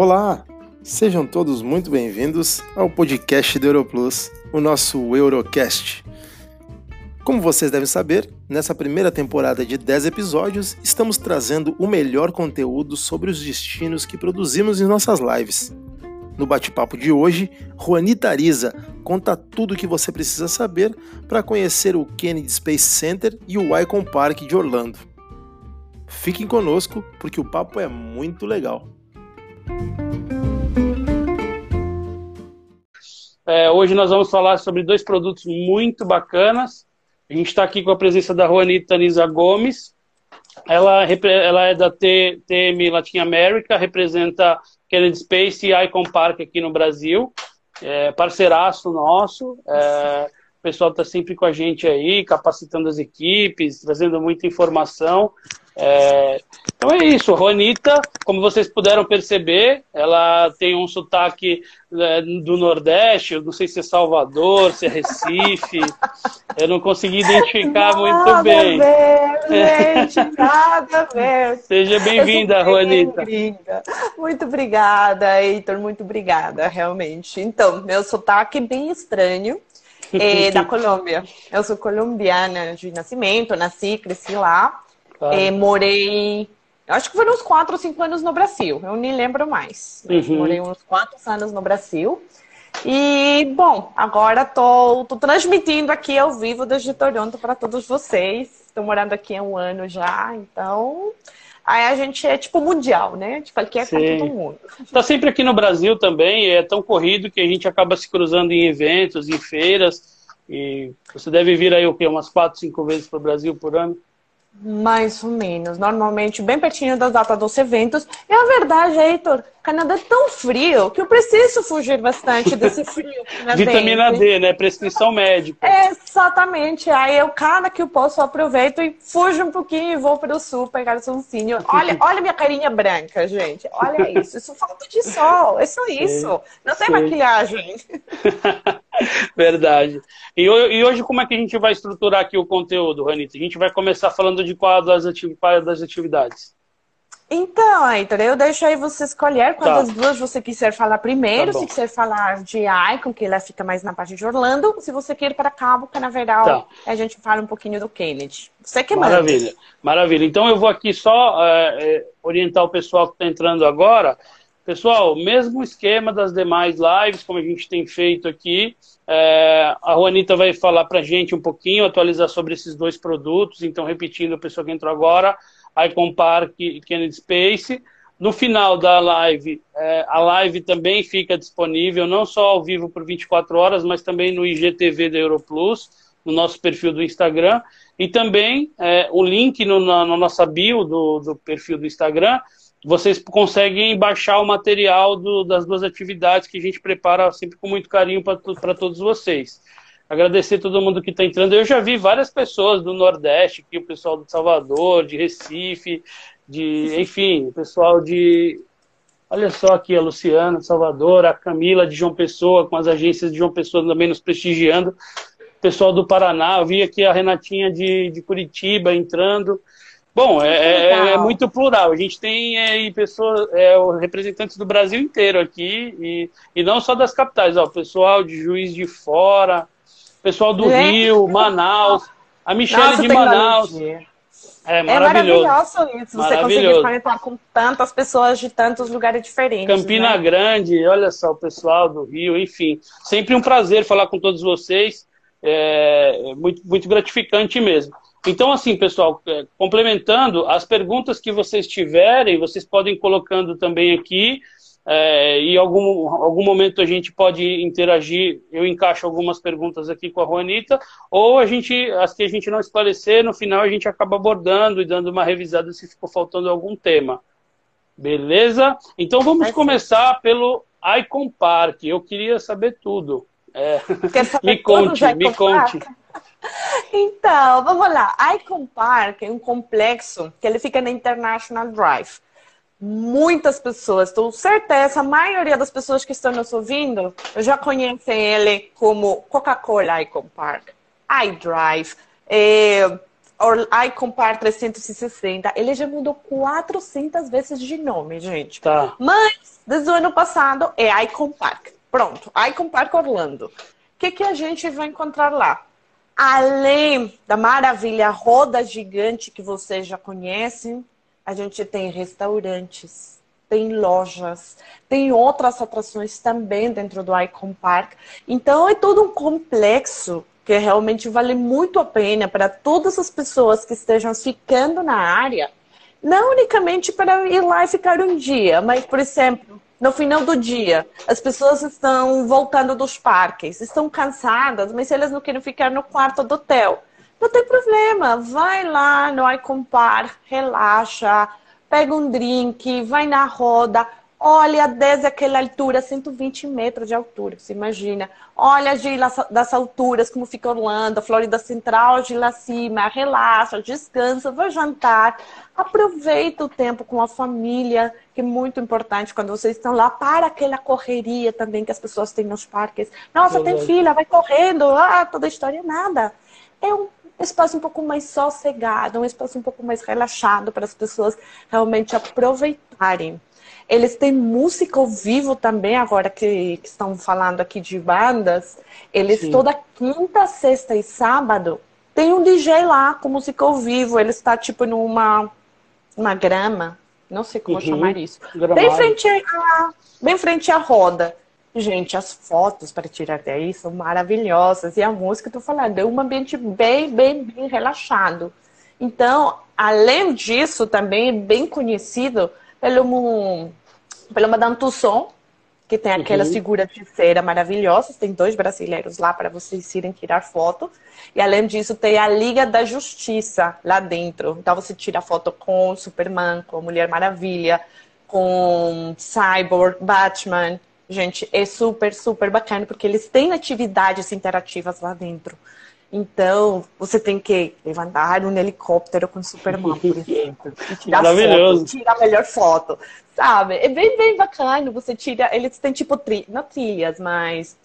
Olá! Sejam todos muito bem-vindos ao podcast do Europlus, o nosso Eurocast. Como vocês devem saber, nessa primeira temporada de 10 episódios, estamos trazendo o melhor conteúdo sobre os destinos que produzimos em nossas lives. No bate-papo de hoje, Juanita Ariza conta tudo o que você precisa saber para conhecer o Kennedy Space Center e o Icon Park de Orlando. Fiquem conosco porque o papo é muito legal. É, hoje nós vamos falar sobre dois produtos muito bacanas. A gente está aqui com a presença da Juanita Nisa Gomes. Ela, ela é da TM Latin America, representa Kennedy Space e Icon Park aqui no Brasil. É, parceiraço nosso. É, o pessoal está sempre com a gente aí, capacitando as equipes, trazendo muita informação. É, então é isso, Juanita, como vocês puderam perceber, ela tem um sotaque é, do Nordeste, eu não sei se é Salvador, se é Recife, eu não consegui identificar nada muito bem. Ver, gente, nada a ver. Seja bem-vinda, Juanita. Muito obrigada, Heitor, muito obrigada, realmente. Então, meu sotaque é bem estranho, é da Colômbia. Eu sou colombiana de nascimento, nasci, cresci lá. É, morei, acho que foram uns 4 ou 5 anos no Brasil, eu nem lembro mais. Uhum. Morei uns 4 anos no Brasil. E, bom, agora tô, tô transmitindo aqui ao vivo desde Toronto para todos vocês. Estou morando aqui há um ano já, então aí a gente é tipo mundial, né? De qualquer Sim. canto do mundo. Está sempre aqui no Brasil também, é tão corrido que a gente acaba se cruzando em eventos, em feiras. E você deve vir aí o quê? Umas quatro, cinco vezes para o Brasil por ano? Mais ou menos. Normalmente bem pertinho da data dos eventos. E a verdade, Heitor, Canadá é tão frio que eu preciso fugir bastante desse frio. Vitamina D, né? Prescrição médica. Exatamente. Aí eu, cada que eu posso, aproveito e fujo um pouquinho e vou para o sul pegar o solzinho. Olha, olha minha carinha branca, gente. Olha isso. Isso falta de sol. É só isso. Não tem maquilhagem. Verdade. E, hoje, como é que a gente vai estruturar aqui o conteúdo, Ranita? A gente vai começar falando de qual das, qual das atividades. Então, Aitor, eu deixo aí você escolher quantas tá. duas você quiser falar primeiro. Tá se quiser falar de Icon, que ela fica mais na parte de Orlando. Se você quer ir para Cabo Canaveral, tá. a gente fala um pouquinho do Kennedy. Você que manda. Maravilha, maravilha. Então eu vou aqui só é, orientar o pessoal que está entrando agora. Pessoal, mesmo esquema das demais lives, como a gente tem feito aqui. É, a Juanita vai falar para a gente um pouquinho, atualizar sobre esses dois produtos. Então, repetindo, a pessoa que entrou agora, Icon Park e Kennedy Space. No final da live, é, a live também fica disponível, não só ao vivo por 24 horas, mas também no IGTV da Europlus, no nosso perfil do Instagram. E também é, o link no, na, na, nossa bio do, do, perfil do Instagram, vocês conseguem baixar o material do, das duas atividades que a gente prepara sempre com muito carinho para todos vocês agradecer todo mundo que está entrando. Eu já vi várias pessoas do Nordeste, aqui, o pessoal de Salvador, de Recife, de, enfim, o pessoal de. Olha só aqui a Luciana, Salvador, a Camila de João Pessoa, com as agências de João Pessoa também nos prestigiando. O pessoal do Paraná, eu vi aqui a Renatinha de, de Curitiba entrando. Bom, é, é, é, muito plural. A gente tem é, pessoas, é, representantes do Brasil inteiro aqui, e, e não só das capitais, ó, pessoal de Juiz de Fora, pessoal do é. Rio, Manaus, a Michelle Nossa, de Manaus. É maravilhoso. É maravilhoso isso, você conseguir conectar com tantas pessoas de tantos lugares diferentes. Campina né? Grande, olha só, o pessoal do Rio, enfim. Sempre um prazer falar com todos vocês. É muito, muito gratificante mesmo. Então, assim, pessoal, é, complementando, as perguntas que vocês tiverem, vocês podem ir colocando também aqui. É, e algum, algum momento a gente pode interagir, eu encaixo algumas perguntas aqui com a Juanita, ou a gente, as que a gente não esclarecer, no final a gente acaba abordando e dando uma revisada se ficou faltando algum tema. Beleza? Então vamos começar pelo Icon Park. Eu queria saber tudo. É, me conte, me conte. Então, vamos lá. Icon Park é um complexo que ele fica na International Drive muitas pessoas, estou certeza, a maioria das pessoas que estão nos ouvindo já conhecem ele como Coca-Cola Icon Park, iDrive. É, iCompar 360, ele já mudou 400 vezes de nome, gente. Tá. Mas, desde o ano passado, é iCompar. Pronto, iCompar Orlando. O que, que a gente vai encontrar lá? Além da maravilha roda gigante que vocês já conhecem, a gente tem restaurantes, tem lojas, tem outras atrações também dentro do Icon Park. Então é todo um complexo que realmente vale muito a pena para todas as pessoas que estejam ficando na área, não unicamente para ir lá e ficar um dia, mas, por exemplo, no final do dia, as pessoas estão voltando dos parques, estão cansadas, mas elas não querem ficar no quarto do hotel. Não tem problema, vai lá no Icon Park, relaxa, pega um drink, vai na roda, Olha desde aquela altura, 120 metros de altura, você imagina. Olha lá, das alturas, como fica Orlando, Florida Central, de lá cima. Relaxa, descansa, vai jantar. Aproveita o tempo com a família, que é muito importante quando vocês estão lá, para aquela correria também que as pessoas têm nos parques. Nossa, tem filha, vai correndo, ah, toda a história, nada. É um espaço um pouco mais sossegado, um espaço um pouco mais relaxado para as pessoas realmente aproveitarem. Eles têm música ao vivo também, agora que, que estão falando aqui de bandas. Eles Sim. toda quinta, sexta e sábado tem um DJ lá com música ao vivo. Ele está tipo numa uma grama, não sei como uhum. chamar isso. Bem frente, a, bem frente à roda. Gente, as fotos para tirar daí são maravilhosas. E a música, estou falando, é um ambiente bem, bem, bem relaxado. Então, além disso, também é bem conhecido pelo, pelo Madame Tussauds, que tem aquelas uhum. figuras de cera maravilhosas. Tem dois brasileiros lá para vocês irem tirar foto. E além disso, tem a Liga da Justiça lá dentro. Então você tira foto com Superman, com Mulher Maravilha, com Cyborg, Batman. Gente, é super, super bacana, porque eles têm atividades interativas lá dentro. Então, você tem que levantar um helicóptero com Superman, por exemplo. E tirar Maravilhoso. Foto, tirar a melhor foto. Sabe? É bem, bem bacana. Você tira. Eles têm tipo tri... não trilhas, mas.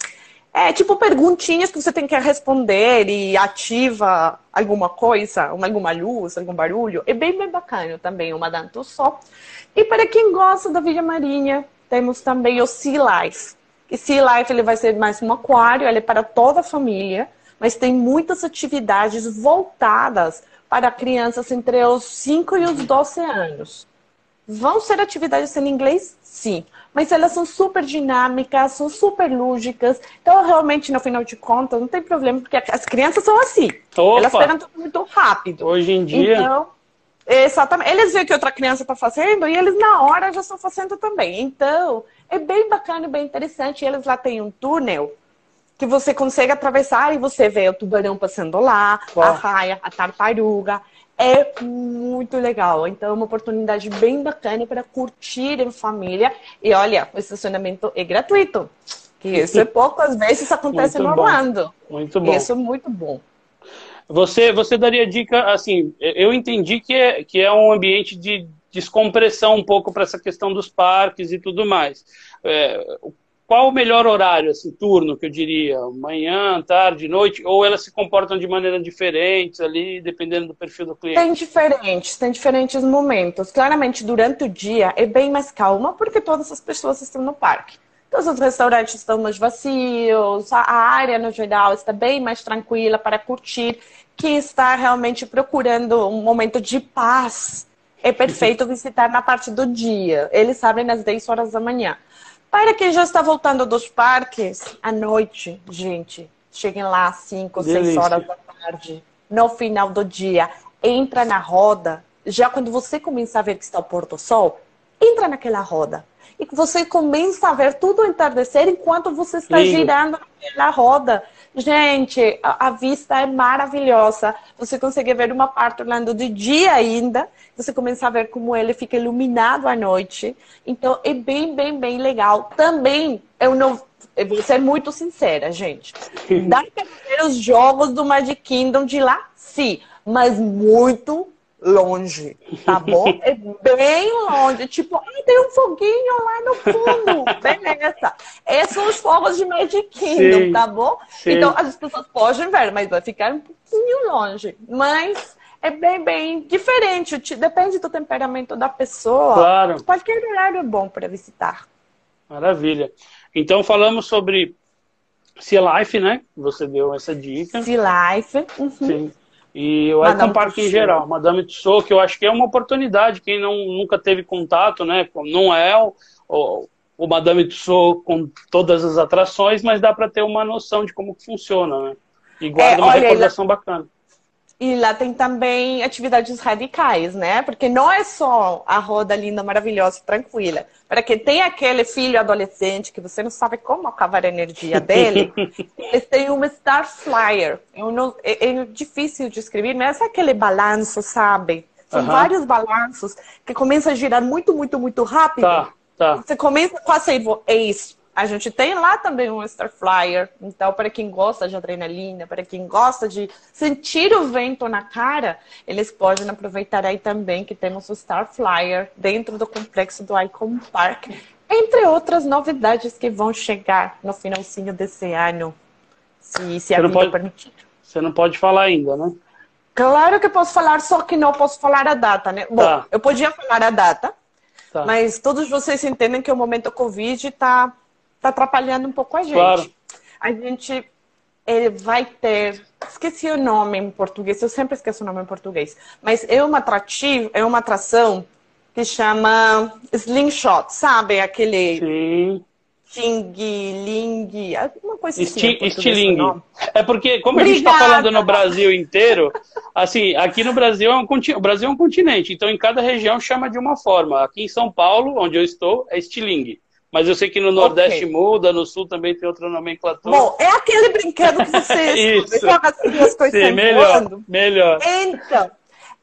É tipo perguntinhas que você tem que responder e ativa alguma coisa, alguma luz, algum barulho. É bem, bem bacana também, uma Danto só. E para quem gosta da Vila Marinha, temos também o Sea Life. E Sea Life ele vai ser mais um aquário, ele é para toda a família mas tem muitas atividades voltadas para crianças entre os 5 e os 12 anos. Vão ser atividades em inglês? Sim. Mas elas são super dinâmicas, são super lúdicas. Então, realmente, no final de contas, não tem problema, porque as crianças são assim. Opa. Elas pegam tudo muito rápido. Hoje em dia. Então, exatamente. Eles veem que outra criança está fazendo e eles, na hora, já estão fazendo também. Então, é bem bacana, bem interessante. Eles lá têm um túnel que você consegue atravessar e você vê o tubarão passando lá, a raia, a tartaruga. É muito legal. Então, é uma oportunidade bem bacana para curtir em família. E olha, o estacionamento é gratuito. Que isso é pouco, às vezes acontece muito no Orlando. Muito bom. Isso é muito bom. Você, você daria dica, assim, eu entendi que é, que é um ambiente de descompressão um pouco para essa questão dos parques e tudo mais. É, qual o melhor horário, assim, turno, que eu diria? Manhã, tarde, noite? Ou elas se comportam de maneira diferentes ali, dependendo do perfil do cliente? Tem diferentes, tem diferentes momentos. Claramente, durante o dia é bem mais calma, porque todas as pessoas estão no parque. Todos os restaurantes estão mais vazios, a área no geral está bem mais tranquila para curtir. Quem está realmente procurando um momento de paz, é perfeito visitar na parte do dia. Eles abrem às 10 horas da manhã. Para quem já está voltando dos parques, à noite, gente, cheguem lá às 5, 6 horas da tarde, no final do dia, entra na roda. Já quando você começa a ver que está o pôr do sol, entra naquela roda. E você começa a ver tudo entardecer enquanto você está Lindo. girando naquela roda. Gente, a, a, vista é maravilhosa. Você consegue ver uma parte Orlando de dia ainda. Você começa a ver como ele fica iluminado à noite. Então, é bem, bem, bem legal. Também, eu não... Eu vou ser muito sincera, gente. Dá para ver os jogos do Magic Kingdom de lá? Sim. Mas muito longe, tá bom? É bem longe. Tipo, ah, tem um foguinho lá no fundo. Beleza. Esses são os fogos de Magic Kingdom, sim, tá bom? Sim. Então, as pessoas podem ver, mas vai ficar um pouquinho longe. Mas é bem, bem diferente. Depende do temperamento da pessoa. Claro. Qualquer horário é bom para visitar. Maravilha. Então falamos sobre Sea Life, né? Você deu essa dica. Sea Life. Uhum. Sim. E o Icon Park em geral, Madame Tussauds, que eu acho que é uma oportunidade, quem não, nunca teve contato, né? Não é o, o, o Madame Tussauds com todas as atrações, mas dá para ter uma noção de como funciona, né? E guarda é, uma recordação bacana. E lá tem também atividades radicais, né? Porque não é só a roda linda, maravilhosa, tranquila. Para quem tem aquele filho adolescente que você não sabe como acabar a energia dele, eles têm uma Star Flyer. Não, é, é, difícil de escrever, mas é aquele balanço, sabe? São uhum. vários balanços que começam a girar muito, muito, muito rápido. Tá, tá. Você começa com a é isso a gente tem lá também um Star Flyer. Então, para quem gosta de adrenalina, para quem gosta de sentir o vento na cara, eles podem aproveitar aí também que temos o Star Flyer dentro do complexo do Icon Park. Entre outras novidades que vão chegar no finalzinho desse ano, se, se a vida pode, permitir. Você não pode falar ainda, né? Claro que posso falar, só que não posso falar a data, né? Bom, tá. eu podia falar a data, tá. mas todos vocês entendem que o momento Covid está tá atrapalhando um pouco a gente. Claro. A gente ele vai ter, esqueci o nome em português, eu sempre esqueço o nome em português, mas é uma atrativo, é uma atração que chama Slingshot, sabe? Aquele Sim. Ting, Ling, alguma coisa assim. Estiling. É porque, como Obrigada. a gente está falando no Brasil inteiro, assim, aqui no Brasil é um o Brasil é um continente, então em cada região chama de uma forma. Aqui em São Paulo, onde eu estou, é estilingue. Mas eu sei que no Nordeste okay. muda, no Sul também tem outra nomenclatura. Bom, é aquele brinquedo que você joga assim as coisas Sim, melhor, voando. melhor. Então,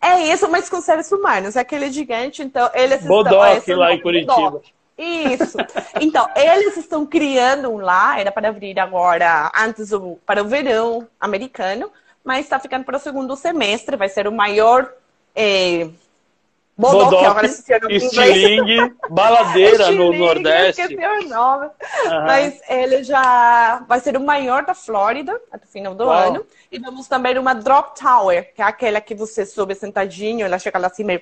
é isso, mas com seres humanos. É aquele gigante, então eles Bodoc, estão... lá em Curitiba. Bodoc. Isso. Então, eles estão criando um lá, era para abrir agora, antes do, para o verão americano, mas está ficando para o segundo semestre, vai ser o maior... Eh, Bodoc, Bodoc Estilingue, Baladeira no Nordeste. O nome. Uhum. Mas ele já vai ser o maior da Flórida até o final do Uau. ano. E vamos também uma Drop Tower, que é aquela que você sobe sentadinho, ela chega lá assim meio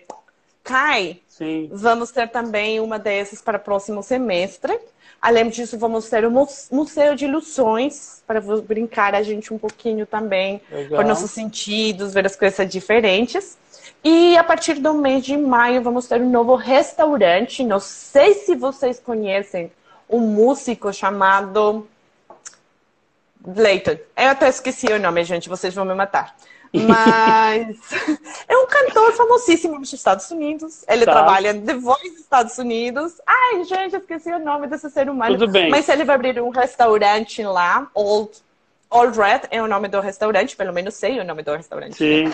cai. Sim. Vamos ter também uma dessas para o próximo semestre. Além disso, vamos ter o Museu de Ilusões, para brincar a gente um pouquinho também Legal. com nossos sentidos, ver as coisas diferentes. E a partir do mês de maio vamos ter um novo restaurante. Não sei se vocês conhecem um músico chamado Leighton. Eu até esqueci o nome, gente, vocês vão me matar. Mas é um cantor famosíssimo nos Estados Unidos. Ele tá. trabalha The Voice Estados Unidos. Ai, gente, esqueci o nome desse ser humano. Tudo bem. Mas ele vai abrir um restaurante lá, Old All Red é o nome do restaurante, pelo menos sei o nome do restaurante. Sim.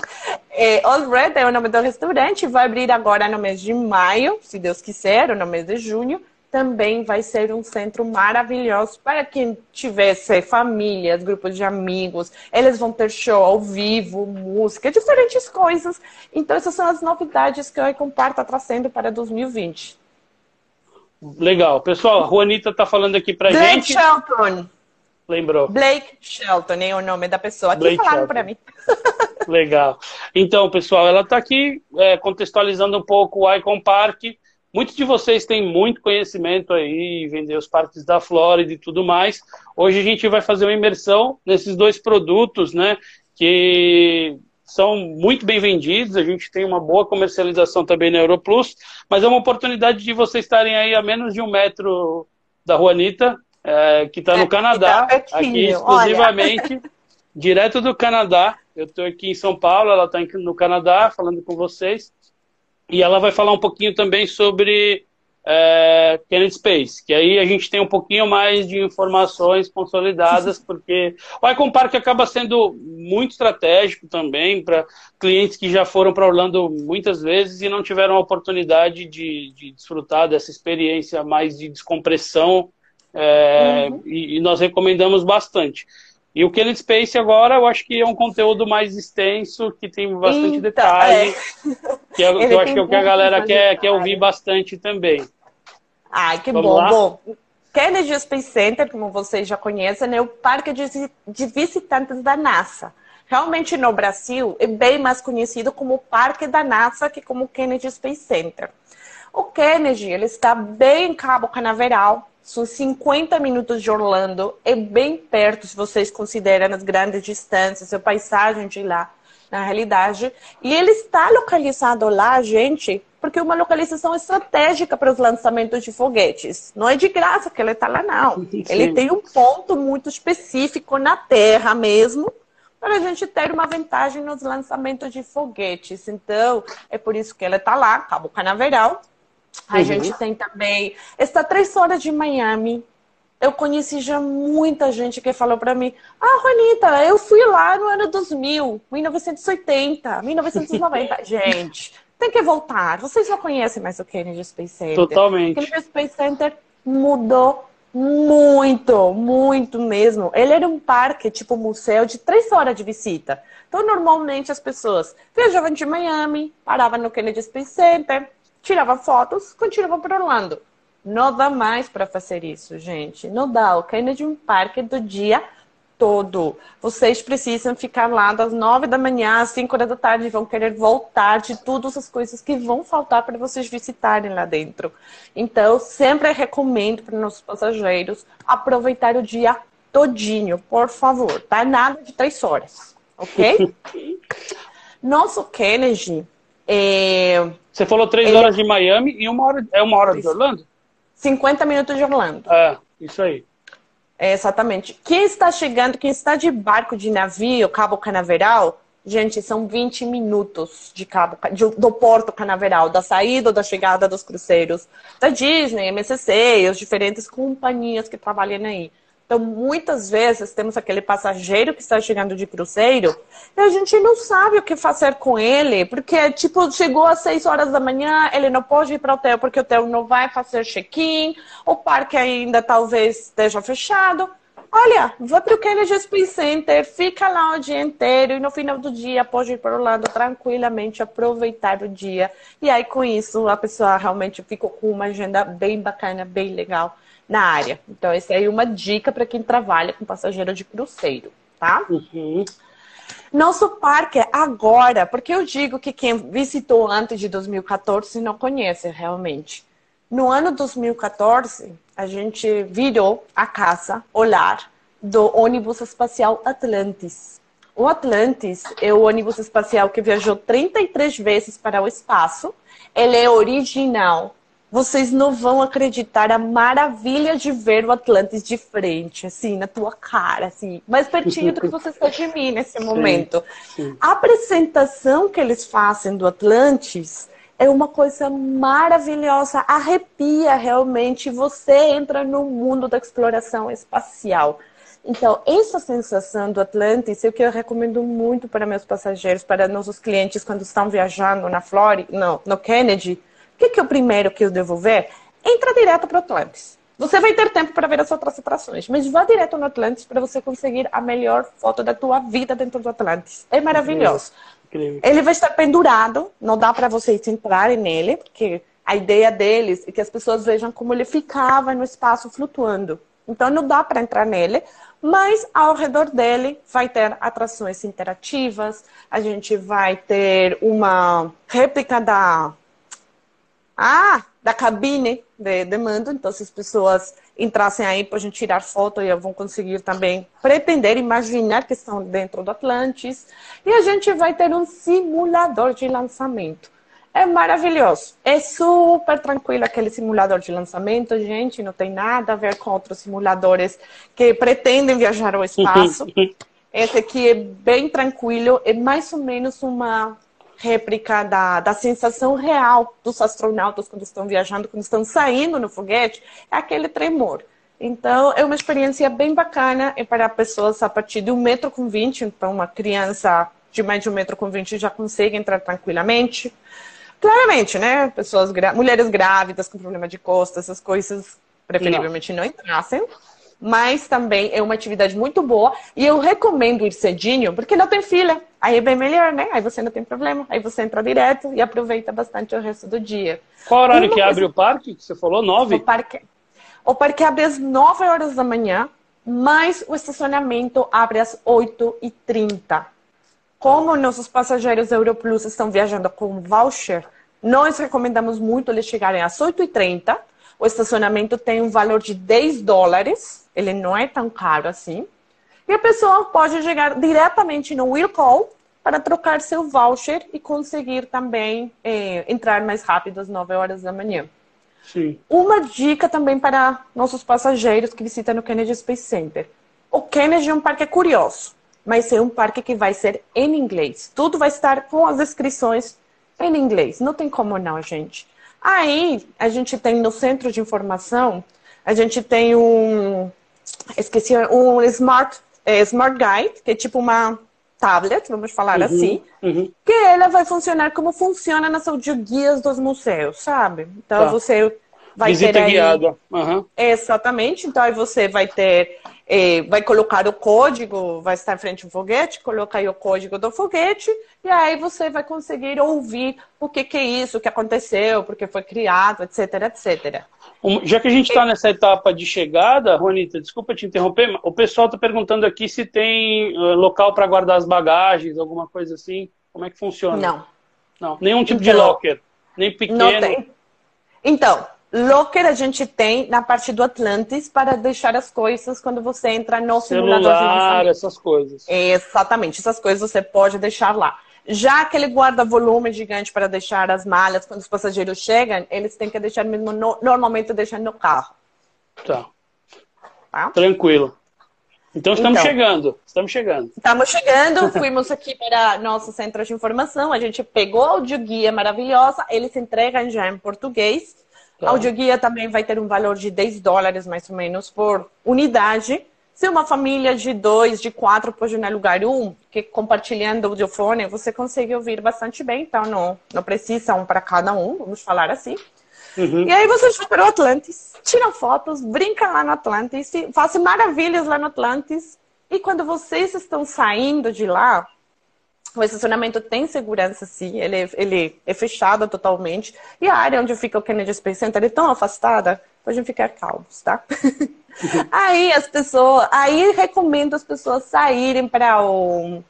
É, All Red é o nome do restaurante, vai abrir agora no mês de maio, se Deus quiser, ou no mês de junho. Também vai ser um centro maravilhoso para quem tivesse famílias, grupos de amigos. Eles vão ter show ao vivo, música, diferentes coisas. Então, essas são as novidades que o Ecompar está trazendo para 2020. Legal. Pessoal, a Juanita está falando aqui para gente. Shelton. Lembrou. Blake Shelton, é o nome da pessoa. Blake falaram para mim. Legal. Então, pessoal, ela está aqui é, contextualizando um pouco o Icon Park. Muitos de vocês têm muito conhecimento aí, vender os parques da Flórida e tudo mais. Hoje a gente vai fazer uma imersão nesses dois produtos, né? Que são muito bem vendidos, a gente tem uma boa comercialização também na Europlus, mas é uma oportunidade de vocês estarem aí a menos de um metro da Juanita, é, que está no é, Canadá, tá aqui exclusivamente, Olha. direto do Canadá. Eu estou aqui em São Paulo, ela está no Canadá falando com vocês. E ela vai falar um pouquinho também sobre é, Kennedy Space, que aí a gente tem um pouquinho mais de informações consolidadas, porque o Icon Park acaba sendo muito estratégico também para clientes que já foram para Orlando muitas vezes e não tiveram a oportunidade de, de desfrutar dessa experiência mais de descompressão é, uhum. e, e, nós recomendamos bastante. E o Kennedy Space agora eu acho que é um conteúdo mais extenso, que tem bastante então, detalhe, é. que, é, que eu acho que é o que a galera quer, quer ouvir bastante também. Ai, que Vamos bom. Lá? Bom, Kennedy Space Center, como vocês já conhecem, é o parque de, de visitantes da NASA. Realmente no Brasil é bem mais conhecido como Parque da NASA que como Kennedy Space Center. O Kennedy ele está bem em Cabo Canaveral, são 50 minutos de Orlando, é bem perto se vocês consideram as grandes distâncias, a paisagem de lá, na realidade. E ele está localizado lá, gente, porque é uma localização estratégica para os lançamentos de foguetes. Não é de graça que ele está lá, não. Ele tem um ponto muito específico na Terra mesmo, para a gente ter uma vantagem nos lançamentos de foguetes. Então, é por isso que ele está lá, Cabo Canaveral. A uhum. gente tem também. Está três horas de Miami. Eu conheci já muita gente que falou para mim: Ah, Juanita, eu fui lá no ano 2000, 1980, 1990. gente, tem que voltar. Vocês já conhecem mais o Kennedy Space Center. Totalmente. O Kennedy Space Center mudou muito, muito mesmo. Ele era um parque, tipo museu, de três horas de visita. Então, normalmente, as pessoas viajavam de Miami, paravam no Kennedy Space Center, tiravam fotos, continuavam para Orlando. Não dá mais para fazer isso, gente. Não dá. O Kennedy é um parque do dia todo. Vocês precisam ficar lá das nove da manhã às cinco da tarde, vão querer voltar de todas as coisas que vão faltar para vocês visitarem lá dentro. Então, sempre recomendo para nossos passageiros aproveitar o dia todinho, por favor, tá? Nada de três horas, ok? Nosso Kennedy é... Você falou três Ele... horas de Miami e uma hora é uma hora de Orlando? 50 minutos de Orlando. É, isso aí. É, exatamente. Quem está chegando, quem está de barco, de navio, Cabo Canaveral, gente, são 20 minutos de Cabo, de, do Porto Canaveral, da saída ou da chegada dos cruzeiros da Disney, MSC, as diferentes companhias que trabalham aí. Então, muitas vezes temos aquele passageiro que está chegando de cruzeiro e a gente não sabe o que fazer com ele, porque, tipo, chegou às 6 horas da manhã, ele não pode ir para o hotel porque o hotel não vai fazer check-in, o parque ainda talvez esteja fechado. Olha, vá para o Kennedy Space Center, fica lá o dia inteiro e no final do dia pode ir para o lado tranquilamente, aproveitar o dia. E aí, com isso, a pessoa realmente ficou com uma agenda bem bacana, bem legal na área. Então, essa é uma dica para quem trabalha com passageiro de cruzeiro, tá? Uhum. Nosso parque agora, porque eu digo que quem visitou antes de 2014 não conhece realmente. No ano 2014, a gente virou a casa, o lar, do ônibus espacial Atlantis. O Atlantis é o ônibus espacial que viajou 33 vezes para o espaço. Ele é original vocês não vão acreditar a maravilha de ver o Atlantis de frente, assim, na tua cara, assim, mais pertinho do que você está de mim nesse momento. Sim, sim. A apresentação que eles fazem do Atlantis é uma coisa maravilhosa, arrepia realmente, você entra no mundo da exploração espacial. Então, essa sensação do Atlantis é o que eu recomendo muito para meus passageiros, para nossos clientes quando estão viajando na Flórida, não, no Kennedy, o que, que é o primeiro que eu devo ver? Entra direto para o Atlantis. Você vai ter tempo para ver as outras atrações, mas vá direto no Atlantis para você conseguir a melhor foto da tua vida dentro do Atlantis. É maravilhoso. Incrível. Ele vai estar pendurado, não dá para vocês entrarem nele, porque a ideia deles é que as pessoas vejam como ele ficava no espaço flutuando. Então não dá para entrar nele, mas ao redor dele vai ter atrações interativas, a gente vai ter uma réplica da ah, da cabine de, de mando. Então, se as pessoas entrassem aí para a gente tirar foto, e vão conseguir também pretender imaginar que estão dentro do Atlantis. E a gente vai ter um simulador de lançamento. É maravilhoso. É super tranquilo aquele simulador de lançamento, gente. Não tem nada a ver com outros simuladores que pretendem viajar ao espaço. Esse aqui é bem tranquilo. É mais ou menos uma réplica da, da sensação real dos astronautas quando estão viajando, quando estão saindo no foguete, é aquele tremor. Então, é uma experiência bem bacana é para pessoas a partir de um metro com vinte, então uma criança de mais de um metro com vinte já consegue entrar tranquilamente. Claramente, né? Pessoas, mulheres grávidas com problema de costas, essas coisas, preferivelmente não, não entrassem mas também é uma atividade muito boa e eu recomendo ir cedinho, porque não tem fila. Aí é bem melhor, né? Aí você não tem problema. Aí você entra direto e aproveita bastante o resto do dia. Qual horário uma que abre o parque? Você falou nove? O parque, o parque abre às nove horas da manhã, mas o estacionamento abre às oito e trinta. Como nossos passageiros Europlus estão viajando com voucher, nós recomendamos muito eles chegarem às 8h30. O estacionamento tem um valor de 10 dólares, ele não é tão caro assim. E a pessoa pode chegar diretamente no Will Call para trocar seu voucher e conseguir também eh, entrar mais rápido às 9 horas da manhã. Sim. Uma dica também para nossos passageiros que visitam o Kennedy Space Center. O Kennedy é um parque curioso, mas é um parque que vai ser em inglês. Tudo vai estar com as descrições em inglês. Não tem como não, gente. Aí, a gente tem no centro de informação, a gente tem um, esqueci, um smart, é, smart guide, que é tipo uma tablet, vamos falar uhum, assim, uhum. que ela vai funcionar como funciona nas audioguias dos museus, sabe? Então tá. você vai Visita ter aí... guiada. Uhum. Exatamente. Então aí você vai ter, eh, vai colocar o código, vai estar em frente ao foguete, coloca aí o código do foguete e aí você vai conseguir ouvir o que, que é isso, o que aconteceu, porque foi criado, etc, etc. Já que a gente está nessa etapa de chegada, Ronita, desculpa te interromper, o pessoal está perguntando aqui se tem uh, local para guardar as bagagens, alguma coisa assim. Como é que funciona? Não. Não, nenhum tipo então, de locker, nem pequeno. Não tem. Então, Locker a gente tem na parte do Atlantis para deixar as coisas quando você entra no Celular, simulador de essas coisas. Exatamente, essas coisas você pode deixar lá. Já aquele guarda-volume gigante para deixar as malhas quando os passageiros chegam, eles têm que deixar mesmo no, normalmente deixar no carro. Tá. tá? Tranquilo. Então estamos então, chegando, estamos chegando. Estamos chegando, fomos aqui para nosso centro de informação, a gente pegou a audioguia maravilhosa, eles entregam já em português Tá. Audioguia também vai ter um valor de 10 dólares, mais ou menos, por unidade. Se uma família de dois, de quatro pode ir lugar um, que compartilhando o audiofone, você consegue ouvir bastante bem, então não, não precisa um para cada um, vamos falar assim. Uhum. E aí vocês vão para o Atlantis, tiram fotos, brincam lá no Atlantis, fazem maravilhas lá no Atlantis. E quando vocês estão saindo de lá, o estacionamento tem segurança, sim, ele, é, ele é fechado totalmente. E a área onde fica o Kennedy Space Center é tão afastada, pode ficar calmos, tá? aí as pessoas, aí recomendo as pessoas saírem para o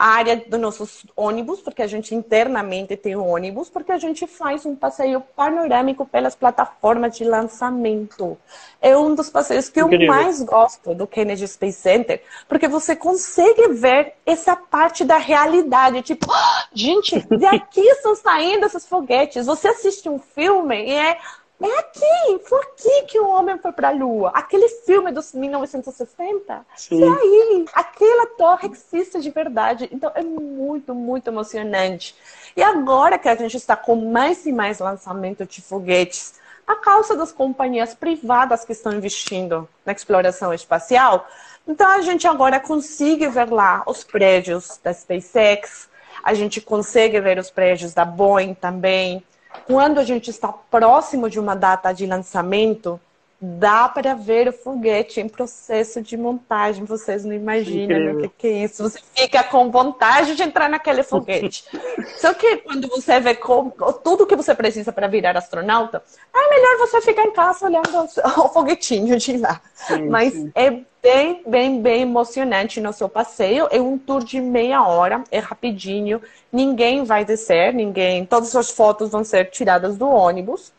a área dos nossos ônibus, porque a gente internamente tem um ônibus, porque a gente faz um passeio panorâmico pelas plataformas de lançamento. É um dos passeios que Incrível. eu mais gosto do Kennedy Space Center, porque você consegue ver essa parte da realidade. Tipo, oh, gente, de aqui estão saindo esses foguetes. Você assiste um filme e é é aqui, foi aqui que o homem foi para a Lua. Aquele filme dos 1960. Sim. E aí, aquela torre existe de verdade. Então é muito, muito emocionante. E agora que a gente está com mais e mais lançamento de foguetes, a causa das companhias privadas que estão investindo na exploração espacial, então a gente agora consegue ver lá os prédios da SpaceX, a gente consegue ver os prédios da Boeing também, quando a gente está próximo de uma data de lançamento, dá para ver o foguete em processo de montagem. Vocês não imaginam o que, que, é isso. Você fica com vontade de entrar naquele foguete. Só que quando você vê como, tudo que você precisa para virar astronauta, é melhor você ficar em casa olhando o foguetinho de lá. Sim, Mas sim. é bem, bem, bem emocionante no seu passeio. É um tour de meia hora, é rapidinho. Ninguém vai descer, ninguém. Todas as fotos vão ser tiradas do ônibus.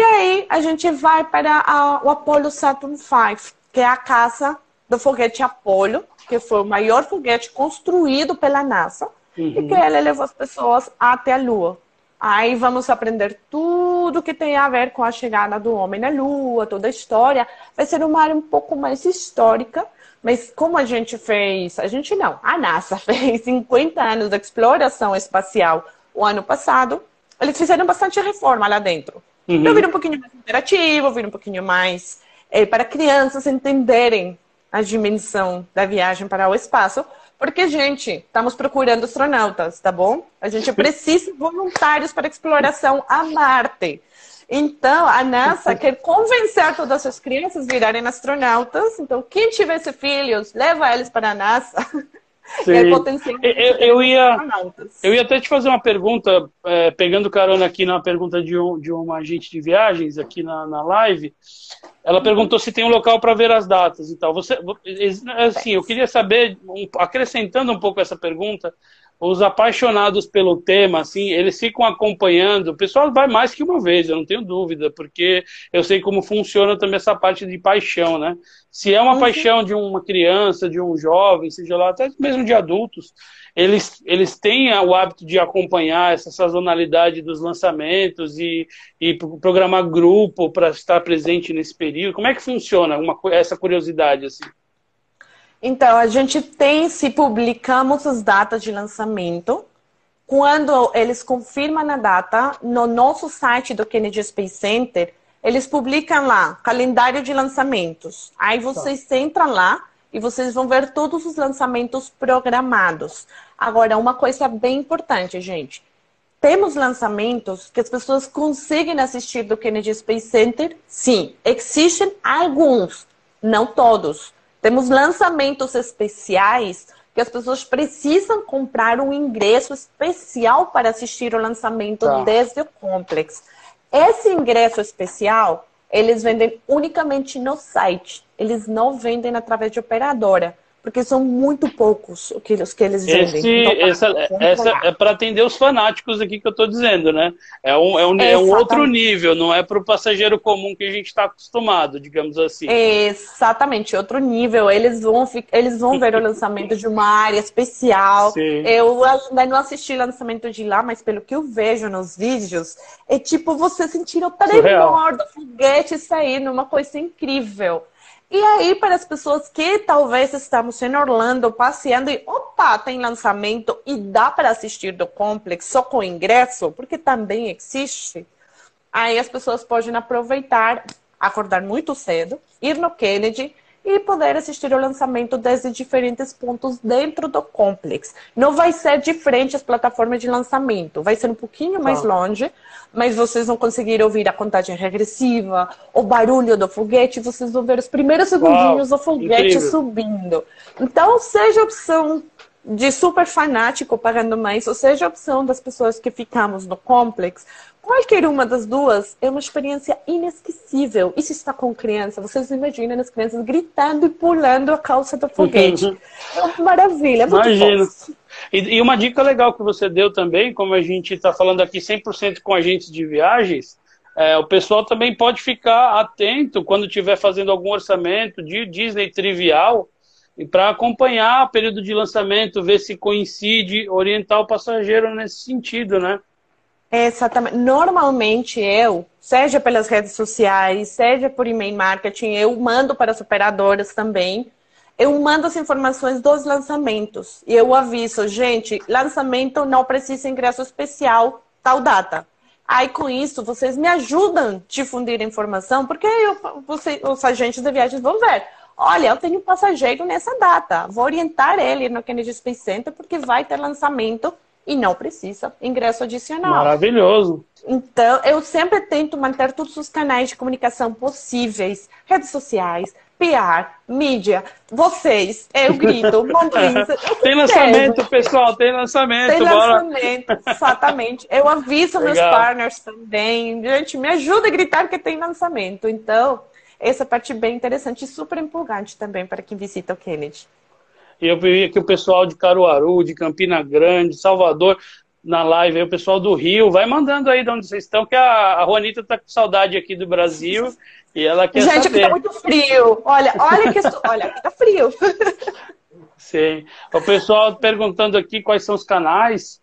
E aí a gente vai para a, o Apollo Saturn V, que é a casa do foguete Apollo, que foi o maior foguete construído pela NASA uhum. e que ele levou as pessoas até a Lua. Aí vamos aprender tudo que tem a ver com a chegada do homem na Lua, toda a história. Vai ser uma área um pouco mais histórica, mas como a gente fez, a gente não, a NASA fez 50 anos de exploração espacial o ano passado, eles fizeram bastante reforma lá dentro. Uhum. Então vira um pouquinho mais interativo, vira um pouquinho mais é, para crianças entenderem a dimensão da viagem para o espaço. Porque, gente, estamos procurando astronautas, tá bom? A gente precisa de voluntários para exploração a Marte. Então, a NASA quer convencer todas as crianças a virarem astronautas. Então, quem tivesse filhos, leva eles para a NASA. Sim. É potencial. Eu, eu, ia, eu ia até te fazer uma pergunta, é, pegando carona aqui na pergunta de, um, de uma agente de viagens aqui na, na live. Ela perguntou se tem um local para ver as datas e tal. Você, assim, eu queria saber, acrescentando um pouco essa pergunta, os apaixonados pelo tema, assim, eles ficam acompanhando. O pessoal vai mais que uma vez, eu não tenho dúvida, porque eu sei como funciona também essa parte de paixão, né? Se é uma uhum. paixão de uma criança, de um jovem, seja lá, até mesmo de adultos, eles, eles têm o hábito de acompanhar essa sazonalidade dos lançamentos e, e programar grupo para estar presente nesse período. Como é que funciona uma, essa curiosidade, assim? Então, a gente tem, se publicamos as datas de lançamento, quando eles confirmam a data, no nosso site do Kennedy Space Center, eles publicam lá, calendário de lançamentos. Aí vocês tá. entram lá e vocês vão ver todos os lançamentos programados. Agora, uma coisa bem importante, gente. Temos lançamentos que as pessoas conseguem assistir do Kennedy Space Center? Sim, existem alguns, não todos. Temos lançamentos especiais que as pessoas precisam comprar um ingresso especial para assistir o lançamento tá. desde o Complex. Esse ingresso especial, eles vendem unicamente no site. Eles não vendem através de operadora porque são muito poucos os que, os que eles vendem. Esse, então, essa, essa é para atender os fanáticos aqui que eu estou dizendo, né? É um, é um, é um outro nível, não é para o passageiro comum que a gente está acostumado, digamos assim. Exatamente, outro nível. Eles vão, eles vão ver o lançamento de uma área especial. Sim. Eu ainda não assisti o lançamento de lá, mas pelo que eu vejo nos vídeos, é tipo você sentir o tremor do foguete sair numa coisa incrível. E aí, para as pessoas que talvez estamos em Orlando passeando e, opa, tem lançamento e dá para assistir do complexo só com ingresso, porque também existe, aí as pessoas podem aproveitar, acordar muito cedo, ir no Kennedy e poder assistir ao lançamento desde diferentes pontos dentro do complexo. Não vai ser de frente às plataformas de lançamento, vai ser um pouquinho mais longe, mas vocês vão conseguir ouvir a contagem regressiva, o barulho do foguete, vocês vão ver os primeiros segundinhos Uau, do foguete incrível. subindo. Então, seja a opção de super fanático pagando mais, ou seja a opção das pessoas que ficamos no complexo, Qualquer uma das duas é uma experiência inesquecível. E se está com criança, vocês imaginam as crianças gritando e pulando a calça do foguete. é uma maravilha, é muito Imagino. E, e, uma dica legal que você deu também, como a gente está falando aqui 100% com agentes de viagens, é, o pessoal também pode ficar atento quando estiver fazendo algum orçamento de Disney trivial para acompanhar o período de lançamento, ver se coincide, orientar o passageiro nesse sentido, né? Exatamente. Normalmente eu, seja pelas redes sociais, seja por e-mail marketing, eu mando para as operadoras também. Eu mando as informações dos lançamentos. E eu aviso, gente, lançamento não precisa ingresso especial, tal data. Aí, com isso, vocês me ajudam a difundir a informação, porque eu, você, os agentes de viagens vão ver. Olha, eu tenho um passageiro nessa data. Vou orientar ele no Kennedy Space Center, porque vai ter lançamento e não precisa ingresso adicional. Maravilhoso. Então, eu sempre tento manter todos os canais de comunicação possíveis, redes sociais, PR, mídia, vocês, eu grito, tem lançamento, pessoal, tem lançamento. Tem bora. lançamento, exatamente. Eu aviso Legal. meus partners também. Gente, me ajuda a gritar que tem lançamento. Então, essa parte bem interessante e super empolgante também para quem visita o Kennedy. E eu vi aqui o pessoal de Caruaru, de Campina Grande, Salvador, na live aí, o pessoal do Rio. Vai mandando aí de onde vocês estão, que a, a Juanita tá com saudade aqui do Brasil e ela quer Gente, saber. aqui tá muito frio. Olha, olha que olha, aqui tá frio. Sim. O pessoal perguntando aqui quais são os canais.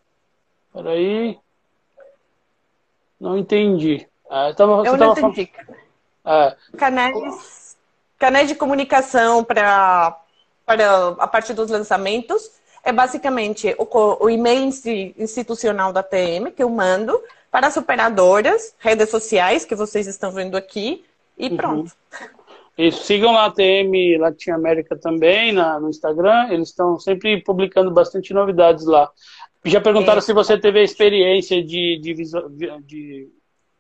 Peraí. Não entendi. Ah, eu, tava, eu não entendi. Falando... É. Canais, canais de comunicação para para a parte dos lançamentos é basicamente o, o e-mail institucional da TM que eu mando para as operadoras, redes sociais que vocês estão vendo aqui e uhum. pronto. Isso, sigam lá a TM Latin América também na, no Instagram, eles estão sempre publicando bastante novidades lá. Já perguntaram é. se você teve a experiência de, de, de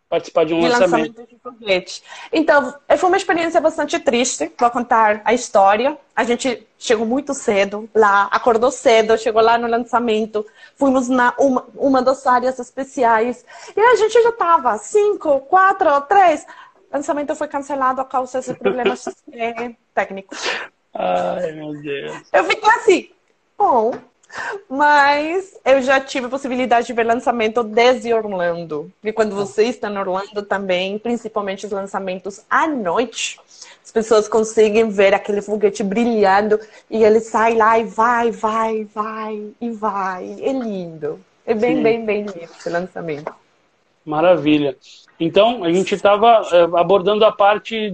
participar de um de lançamento. lançamento de foguete. Então, foi uma experiência bastante triste. Vou contar a história. A gente chegou muito cedo lá, acordou cedo, chegou lá no lançamento. Fomos na uma, uma das áreas especiais. E a gente já estava cinco, quatro, três. O lançamento foi cancelado a causa de problemas técnicos. Ai, meu Deus. Eu fiquei assim, bom, Mas eu já tive a possibilidade de ver lançamento desde Orlando. E quando você está em Orlando também, principalmente os lançamentos à noite, as pessoas conseguem ver aquele foguete brilhando e ele sai lá e vai, vai, vai e vai. É lindo. É bem, Sim. bem, bem lindo esse lançamento. Maravilha. Então, a gente estava é, abordando a parte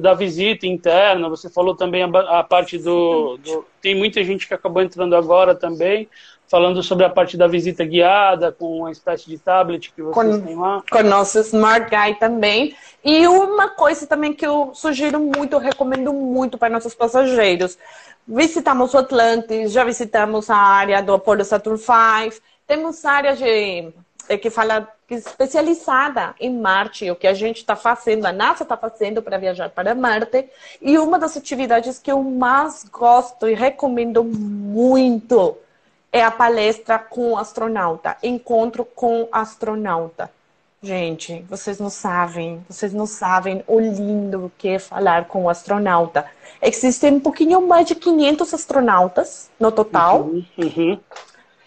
da, visita interna, você falou também a, parte do, do, Tem muita gente que acabou entrando agora também, falando sobre a parte da visita guiada, com uma espécie de tablet que vocês com, têm lá. Com o nosso Smart Guy também. E uma coisa também que eu sugiro muito, eu recomendo muito para nossos passageiros. Visitamos o Atlantis, já visitamos a área do Apollo Saturn V, temos áreas de é que fala especializada em Marte, o que a gente está fazendo, a NASA está fazendo para viajar para Marte. E uma das atividades que eu mais gosto e recomendo muito é a palestra com astronauta, encontro com astronauta. Gente, vocês não sabem, vocês não sabem o lindo que é falar com o astronauta. Existem um pouquinho mais de 500 astronautas no total. Uhum, uhum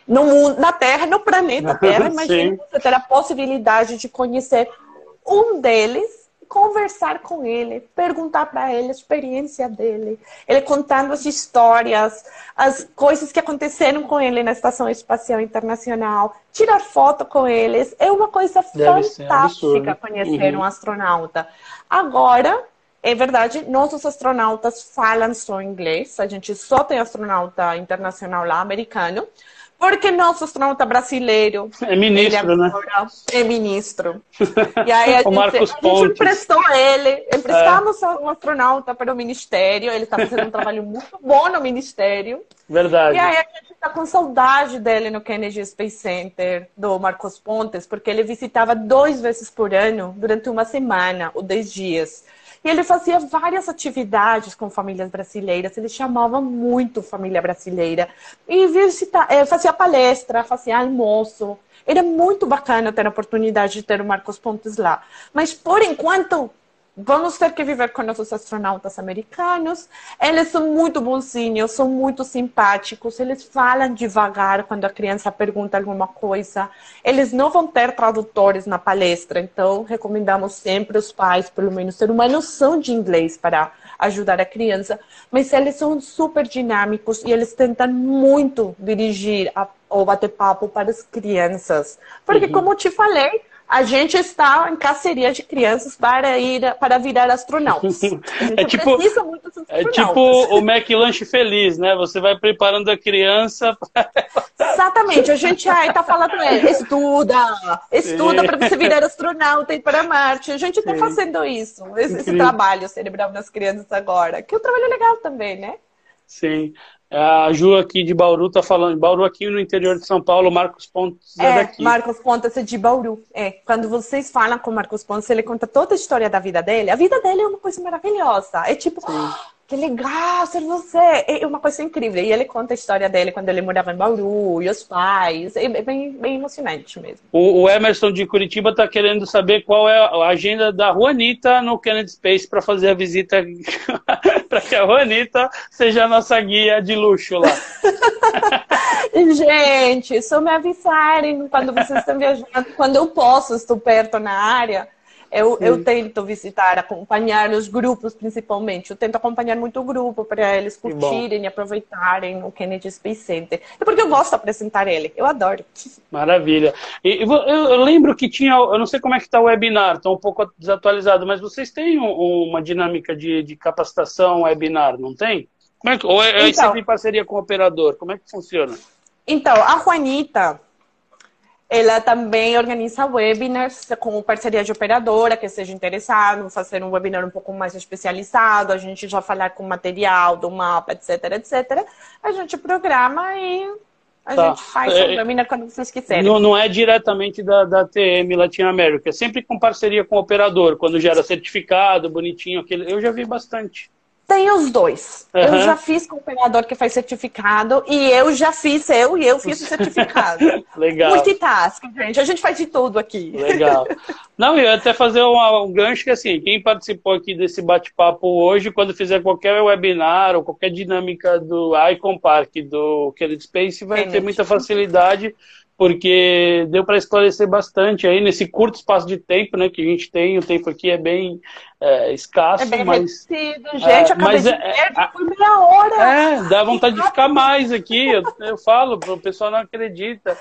no mundo, na Terra, no planeta Terra. Imagina você ter a possibilidade de conhecer um deles, conversar com ele, perguntar para ele a experiência dele, ele contando as histórias, as coisas que aconteceram com ele na Estação Espacial Internacional, tirar foto com eles. É uma coisa Deve fantástica conhecer uhum. um astronauta. Agora, é verdade, nossos astronautas falam só inglês, a gente só tem astronauta internacional lá, americano. Porque nosso astronauta brasileiro. É ministro, né? É ministro. E aí a, gente, a gente emprestou ele, emprestamos é. um astronauta para o ministério. Ele está fazendo um trabalho muito bom no ministério. Verdade. E aí a gente está com saudade dele no Kennedy Space Center, do Marcos Pontes, porque ele visitava duas vezes por ano, durante uma semana ou dez dias. E ele fazia várias atividades com famílias brasileiras, ele chamava muito família brasileira. E visita, eh, fazia palestra, fazia almoço. Era muito bacana ter a oportunidade de ter o Marcos Pontes lá. Mas, por enquanto, vamos ter que viver com nossos astronautas americanos. Eles são muito bonzinhos, são muito simpáticos, eles falam devagar quando a criança pergunta alguma coisa. Eles não vão ter tradutores na palestra, então recomendamos sempre os pais, pelo menos, ter uma noção de inglês para ajudar a criança. Mas eles são super dinâmicos e eles tentam muito dirigir a, o bate-papo para as crianças. Porque, uhum. como eu te falei, a gente está em caceria de crianças para ir para virar astronautas. é tipo, é tipo o McLanche feliz, né? Você vai preparando a criança. Exatamente. A gente aí tá falando ele, estuda, estuda para você virar astronauta e ir para Marte. A gente está fazendo isso, esse, esse trabalho cerebral das crianças agora, que é um trabalho legal também, né? Sim. A Ju aqui de Bauru tá falando, Bauru aqui no interior de São Paulo, Marcos Pontes é, é daqui. Marcos Pontes é de Bauru. É, quando vocês falam com Marcos Pontes, ele conta toda a história da vida dele. A vida dele é uma coisa maravilhosa. É tipo, Sim que legal ser você. É uma coisa incrível. E ele conta a história dele quando ele morava em Bauru, e os pais. É bem, bem emocionante mesmo. O, o Emerson de Curitiba está querendo saber qual é a agenda da Juanita no Kennedy Space para fazer a visita, para que a Juanita seja a nossa guia de luxo lá. Gente, só me avisarem quando vocês estão viajando, quando eu posso, estou perto na área eu, eu tento visitar, acompanhar os grupos principalmente. Eu tento acompanhar muito o grupo para eles curtirem e aproveitarem o Kennedy Space Center. É porque eu gosto de apresentar ele. Eu adoro. Maravilha. E, eu, eu lembro que tinha, eu não sei como é que está o webinar, está um pouco desatualizado, mas vocês têm um, uma dinâmica de, de capacitação webinar, não tem? Como é que, ou é, é então, sempre em parceria com o operador? Como é que funciona? Então, a Juanita, ela também organiza webinars com parceria de operadora, que seja interessado, fazer um webinar um pouco mais especializado, a gente já falar com material do mapa, etc, etc. A gente programa e a tá. gente faz é, o webinar quando vocês quiserem. Não, não é diretamente da, da TM Latinoamérica, é sempre com parceria com o operador, quando gera certificado, bonitinho, aquele. Eu já vi bastante. Tem os dois. Uhum. Eu já fiz com o operador que faz certificado e eu já fiz eu e eu fiz o certificado. Legal. Multitask, gente. A gente faz de tudo aqui. Legal. Não, eu ia até fazer um, um gancho que assim, quem participou aqui desse bate-papo hoje, quando fizer qualquer webinar ou qualquer dinâmica do Icon Park, do Kelly Space, vai ter muita facilidade porque deu para esclarecer bastante aí nesse curto espaço de tempo, né, que a gente tem. O tempo aqui é bem é, escasso, é bem mas reduzido. gente, é, mas de é, ver, é, foi meia hora. É, dá vontade de ficar mais aqui. Eu, eu falo, o pessoal não acredita.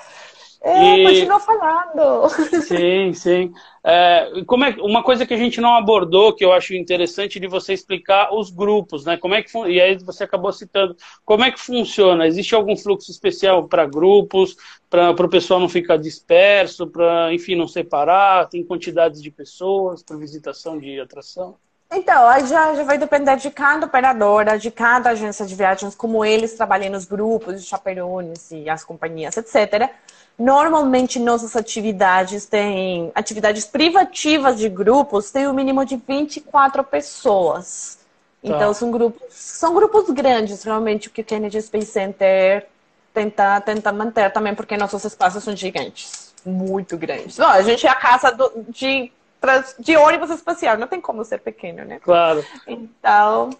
É, e... continua falando. Sim, sim. É, como é, uma coisa que a gente não abordou, que eu acho interessante de você explicar os grupos, né? Como é que e aí você acabou citando, como é que funciona? Existe algum fluxo especial para grupos, para o pessoal não ficar disperso, para, enfim, não separar? Tem quantidades de pessoas para visitação de atração? Então, aí já, já vai depender de cada operadora, de cada agência de viagens, como eles trabalham nos grupos, os chaperones e as companhias, etc. Normalmente, nossas atividades têm atividades privativas de grupos, tem o um mínimo de 24 pessoas. Tá. Então, são grupos, são grupos grandes, realmente, o que o Kennedy Space Center tenta, tenta manter também, porque nossos espaços são gigantes, muito grandes. Bom, a gente é a casa do, de, de ônibus espacial, não tem como ser pequeno, né? Claro. Então,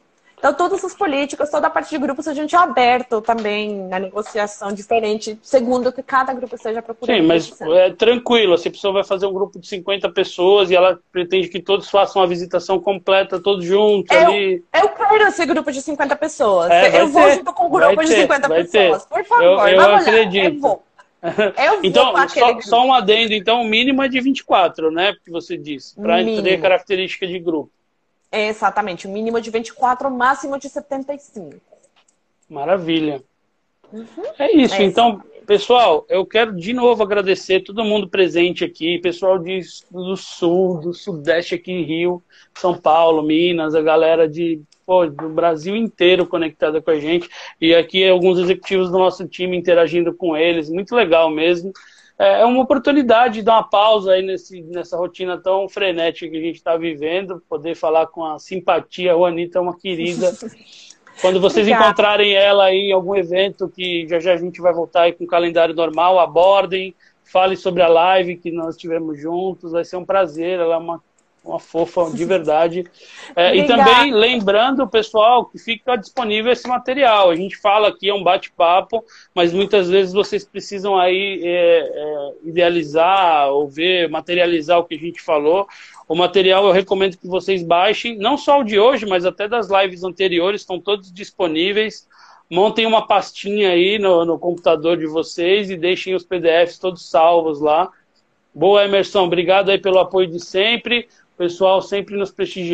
então, todas as políticas, toda a parte de grupos, a gente é aberto também na negociação diferente, segundo o que cada grupo esteja procurando. Sim, mas é tranquilo. Se a pessoa vai fazer um grupo de 50 pessoas e ela pretende que todos façam uma visitação completa, todos juntos eu, ali. Eu quero esse grupo de 50 pessoas. É, eu vou junto com um grupo de 50 pessoas. Ter. Por favor, eu, eu vamos acredito. Lá. Eu vou. Eu então, só, só, um adendo, então, o mínimo é de 24, né? Que você disse, para ter característica de grupo. É, exatamente, o mínimo de 24, o máximo de 75. Maravilha. Uhum. É isso, é então, pessoal, eu quero de novo agradecer todo mundo presente aqui, pessoal de, do sul, do sudeste aqui em Rio, São Paulo, Minas, a galera de pô, do Brasil inteiro conectada com a gente, e aqui alguns executivos do nosso time interagindo com eles, muito legal mesmo. É, é uma oportunidade de dar uma pausa aí nesse, nessa rotina tão frenética que a gente está vivendo, poder falar com a simpatia. A Juanita é uma querida. Quando vocês Obrigada. encontrarem ela aí em algum evento, que já já a gente vai voltar aí com o calendário normal, abordem, fale sobre a live que nós tivemos juntos, vai ser um prazer. Ela é uma uma fofa de verdade. É, e também lembrando, pessoal, que fica disponível esse material. A gente fala aqui, é um bate-papo, mas muitas vezes vocês precisam aí é, é, idealizar ou ver, materializar o que a gente falou. O material eu recomendo que vocês baixem, não só o de hoje, mas até das lives anteriores, estão todos disponíveis. Montem uma pastinha aí no, no computador de vocês e deixem os PDFs todos salvos lá. Boa, Emerson. Obrigado aí pelo apoio de sempre. Pessoal sempre nos prestigiando.